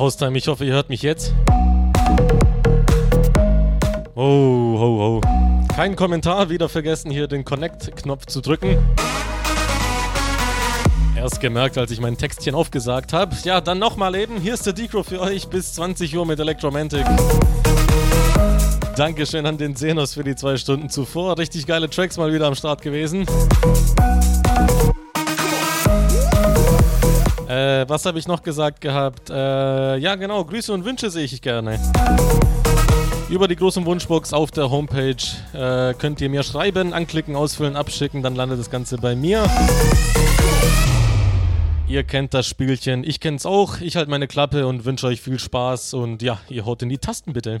Haustime. Ich hoffe, ihr hört mich jetzt. Oh, ho, ho. Kein Kommentar, wieder vergessen hier den Connect-Knopf zu drücken. Erst gemerkt, als ich mein Textchen aufgesagt habe. Ja, dann nochmal eben. Hier ist der Decro für euch bis 20 Uhr mit Electromantic. Dankeschön an den Zenos für die zwei Stunden zuvor. Richtig geile Tracks mal wieder am Start gewesen. Äh, was habe ich noch gesagt gehabt? Äh, ja, genau, Grüße und Wünsche sehe ich gerne. Über die großen Wunschbox auf der Homepage äh, könnt ihr mir schreiben, anklicken, ausfüllen, abschicken, dann landet das Ganze bei mir. Ihr kennt das Spielchen, ich kenn's auch. Ich halte meine Klappe und wünsche euch viel Spaß und ja, ihr haut in die Tasten bitte.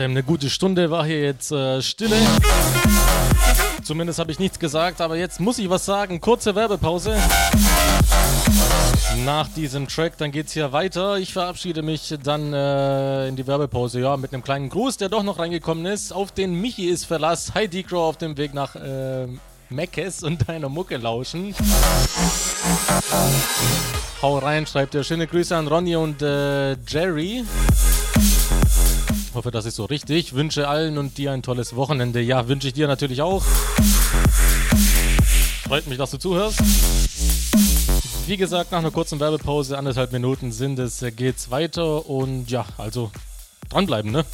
Haustime, eine gute Stunde war hier jetzt äh, Stille. Zumindest habe ich nichts gesagt, aber jetzt muss ich was sagen. Kurze Werbepause. Nach diesem Track, dann geht's hier weiter. Ich verabschiede mich dann äh, in die Werbepause, ja, mit einem kleinen Gruß, der doch noch reingekommen ist. Auf den Michi ist Verlass. Hi Decro auf dem Weg nach äh, Meckes und deiner Mucke lauschen. Hau rein, schreibt er. Schöne Grüße an Ronny und äh, Jerry. Hoffe, das ist so richtig. Wünsche allen und dir ein tolles Wochenende. Ja, wünsche ich dir natürlich auch. Freut mich, dass du zuhörst. Wie gesagt, nach einer kurzen Werbepause, anderthalb Minuten sind es, äh, geht's weiter und ja, also dranbleiben, ne?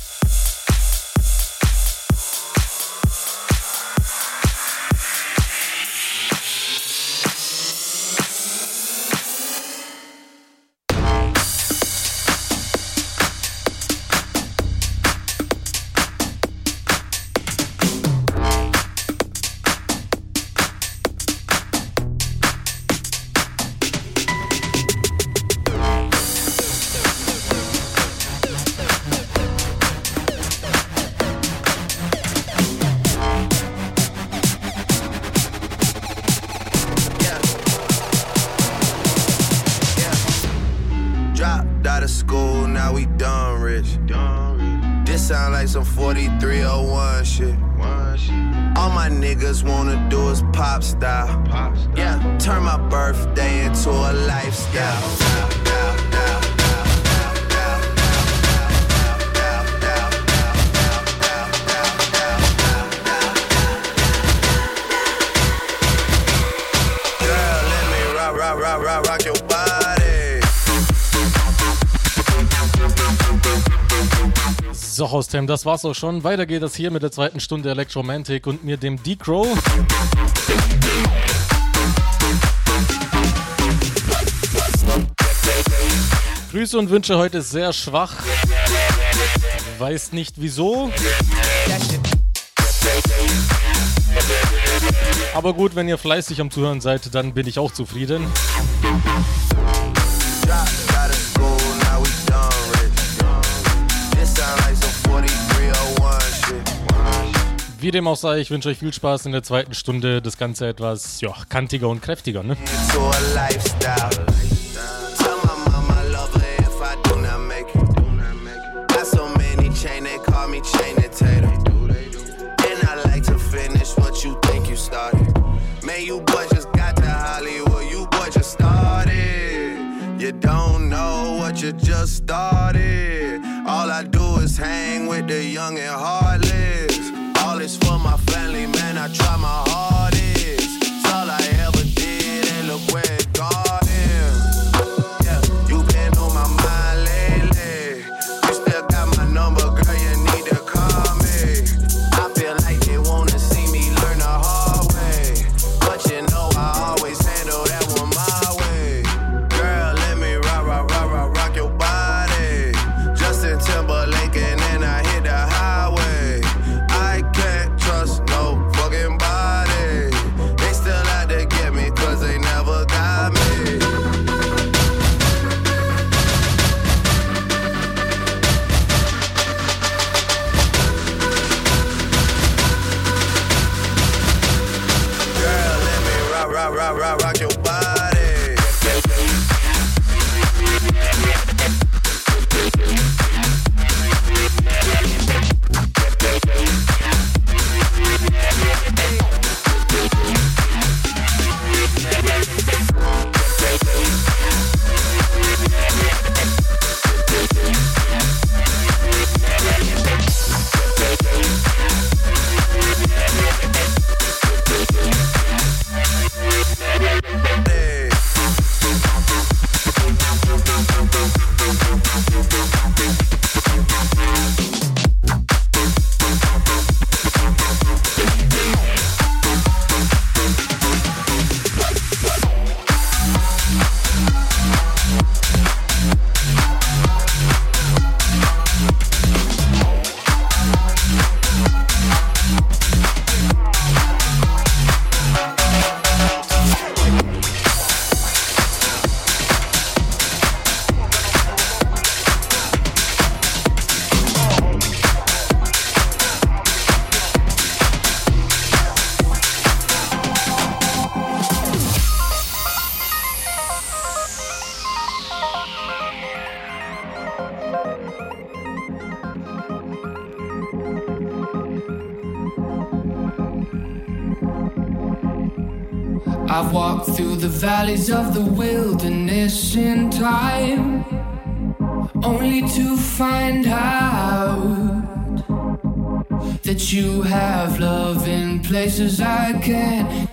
Haustime, das war's auch schon. Weiter geht es hier mit der zweiten Stunde Electromantic und mir, dem D-Crow. Grüße und Wünsche heute sehr schwach. Weiß nicht wieso. Aber gut, wenn ihr fleißig am Zuhören seid, dann bin ich auch zufrieden. Wie dem auch sei, ich wünsche euch viel Spaß in der zweiten Stunde. Das Ganze etwas ja, kantiger und kräftiger, ne? You boy just got to Hollywood, you boy just started. You don't know what you just started. All I do is hang with the young and heartless. I try my valleys of the wilderness in time, only to find out that you have love in places I can't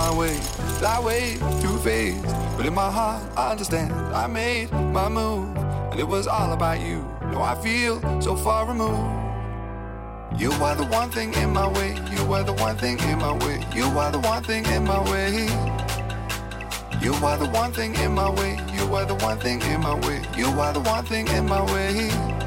my way. That way, too faced. But in my heart, I understand. I made my move, and it was all about you. No, I feel so far removed. You are the one thing in my way. You are the one thing in my way. You are the one thing in my way. You are the one thing in my way. You are the one thing in my way. You are the one thing in my way.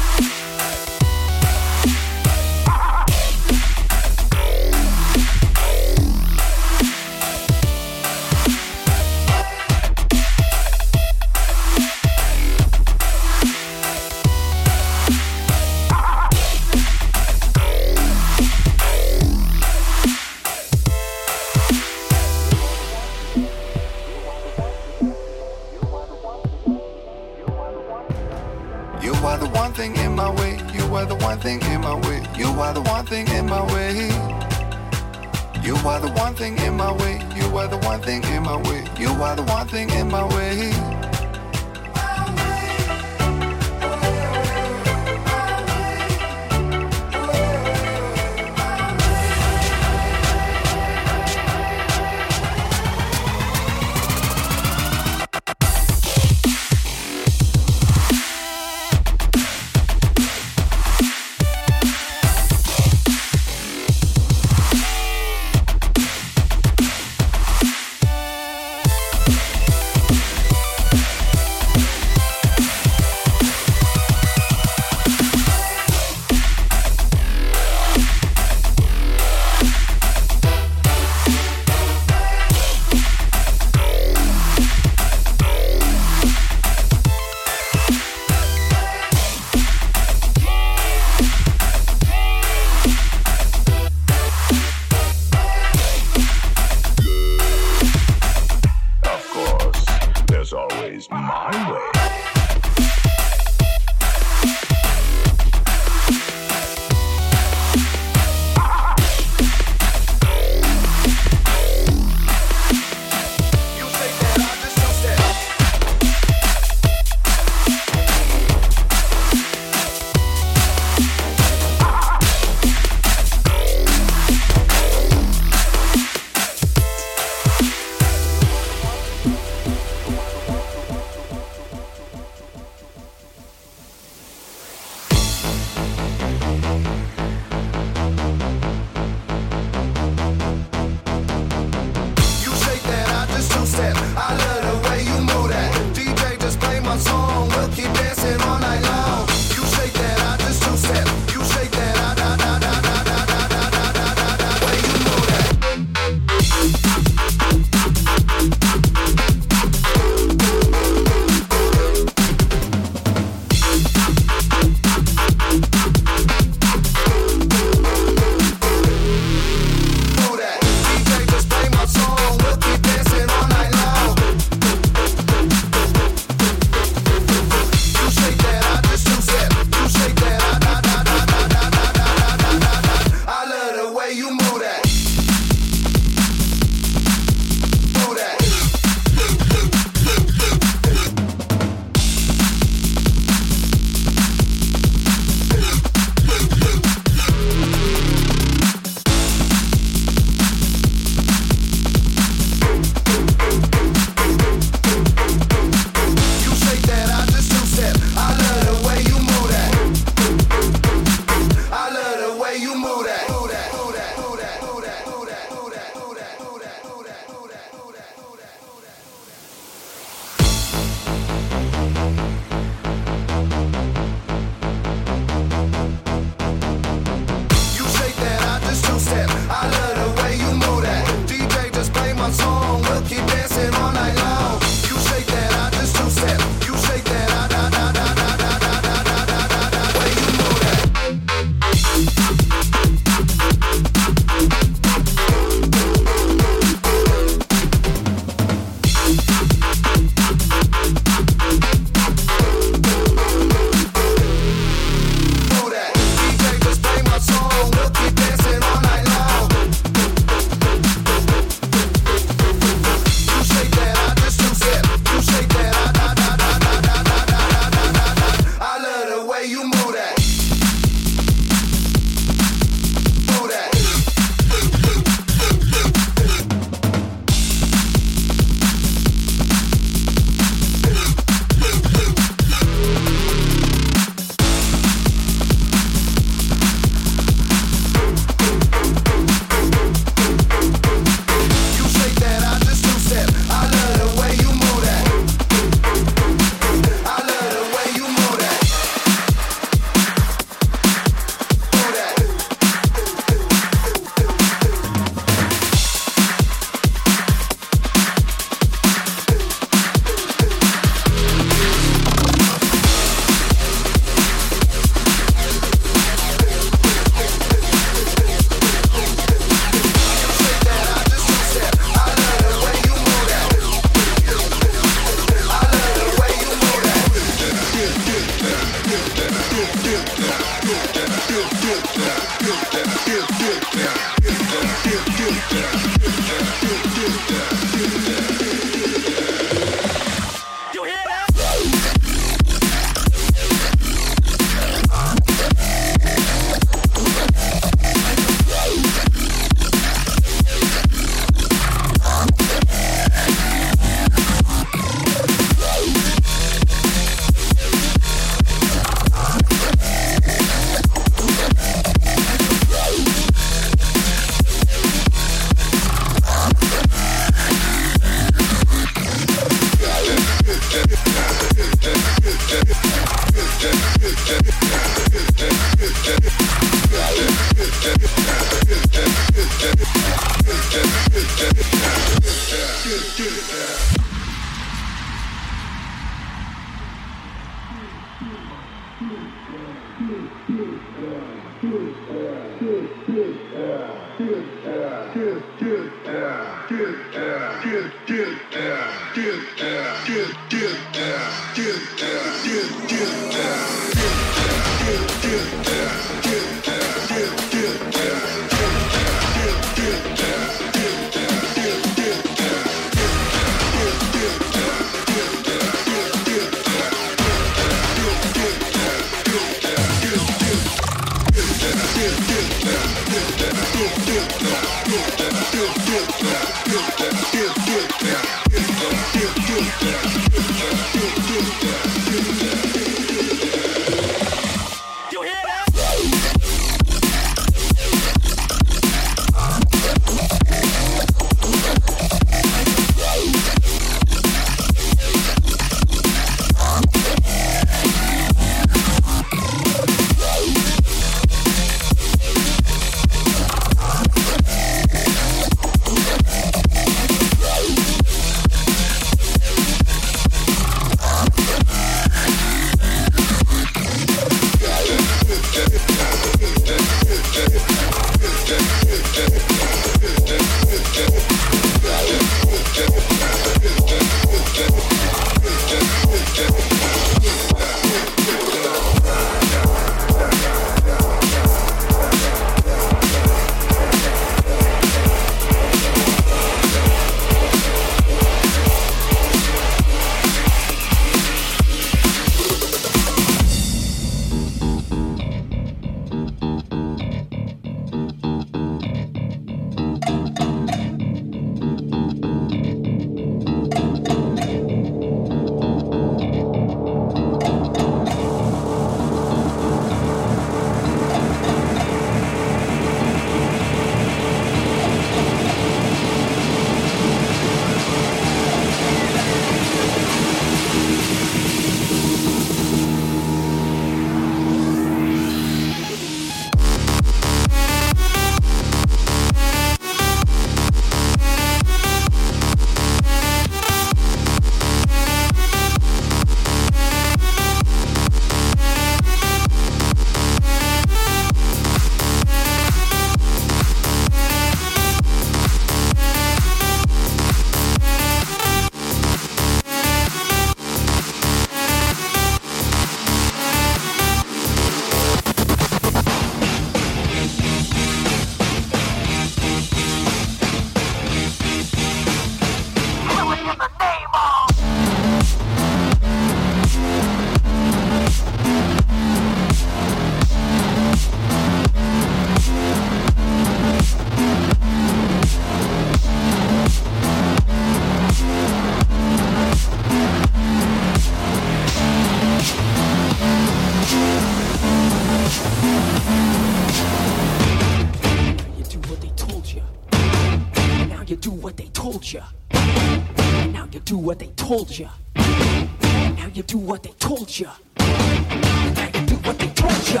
Told you. Now you do what they told you. Now you do what they told you.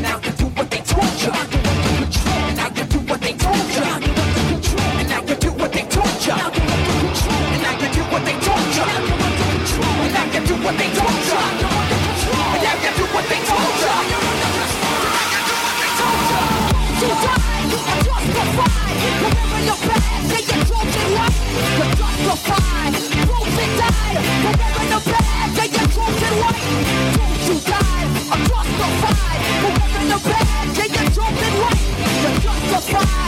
Now you do what they told you. Now you do what they told you. And now you do what they told you. And now you do what they told you. And now you do what they told you. And now you do what they told you. And you do what they told you. To die, you are justified. Remember your past, say your children right. You're justified. Forever the bad, yeah, you're drunk and white. Don't you die the bad, yeah, you're drunk and white. You're justified.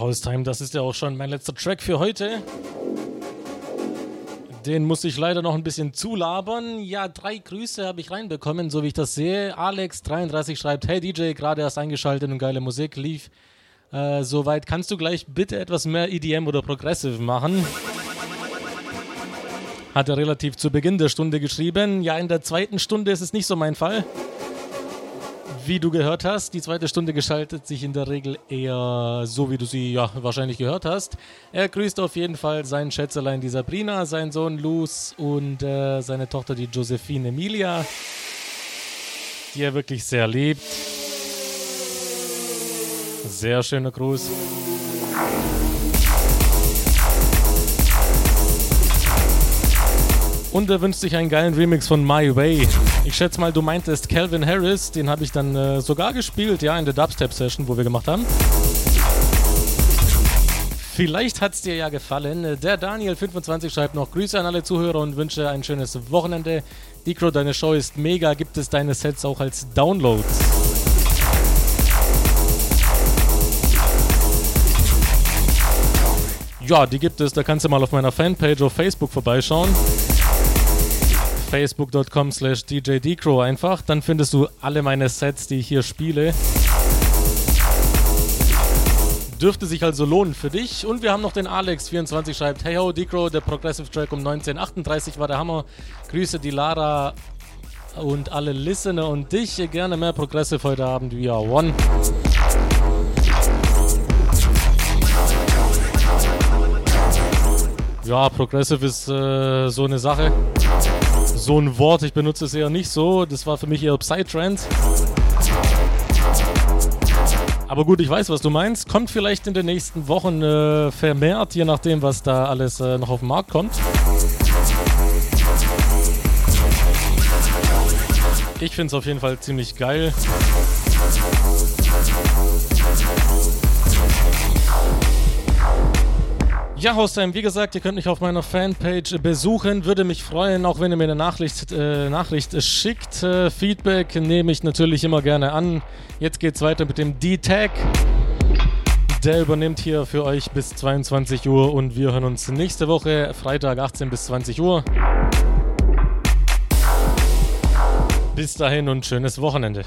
So, Haustime, das ist ja auch schon mein letzter Track für heute. Den muss ich leider noch ein bisschen zulabern. Ja, drei Grüße habe ich reinbekommen, so wie ich das sehe. Alex33 schreibt: Hey DJ, gerade erst eingeschaltet und geile Musik lief. Äh, soweit kannst du gleich bitte etwas mehr EDM oder Progressive machen. Hat er relativ zu Beginn der Stunde geschrieben. Ja, in der zweiten Stunde ist es nicht so mein Fall. Wie du gehört hast, die zweite Stunde gestaltet sich in der Regel eher so, wie du sie ja wahrscheinlich gehört hast. Er grüßt auf jeden Fall seinen Schätzelein, die Sabrina, seinen Sohn Luz und äh, seine Tochter, die Josephine Emilia, die er wirklich sehr liebt. Sehr schöner Gruß. Und er wünscht sich einen geilen Remix von My Way. Ich schätze mal, du meintest Calvin Harris, den habe ich dann äh, sogar gespielt, ja, in der Dubstep-Session, wo wir gemacht haben. Vielleicht hat es dir ja gefallen. Der Daniel25 schreibt noch Grüße an alle Zuhörer und wünsche ein schönes Wochenende. Dicro, deine Show ist mega. Gibt es deine Sets auch als Downloads? Ja, die gibt es. Da kannst du mal auf meiner Fanpage auf Facebook vorbeischauen. Facebook.com slash DJDcrow einfach. Dann findest du alle meine Sets, die ich hier spiele. Dürfte sich also lohnen für dich. Und wir haben noch den Alex24 schreibt: Hey ho, Decro, der Progressive Track um 1938 war der Hammer. Grüße die Lara und alle Listener und dich. Gerne mehr Progressive heute Abend via One. Ja, Progressive ist äh, so eine Sache. So ein Wort, ich benutze es eher nicht so. Das war für mich eher Psytrance. Aber gut, ich weiß, was du meinst. Kommt vielleicht in den nächsten Wochen äh, vermehrt, je nachdem, was da alles äh, noch auf den Markt kommt. Ich finde es auf jeden Fall ziemlich geil. Ja, Haustime, wie gesagt, ihr könnt mich auf meiner Fanpage besuchen. Würde mich freuen, auch wenn ihr mir eine Nachricht, äh, Nachricht schickt. Äh, Feedback nehme ich natürlich immer gerne an. Jetzt geht's weiter mit dem D-Tag. Der übernimmt hier für euch bis 22 Uhr und wir hören uns nächste Woche, Freitag 18 bis 20 Uhr. Bis dahin und schönes Wochenende.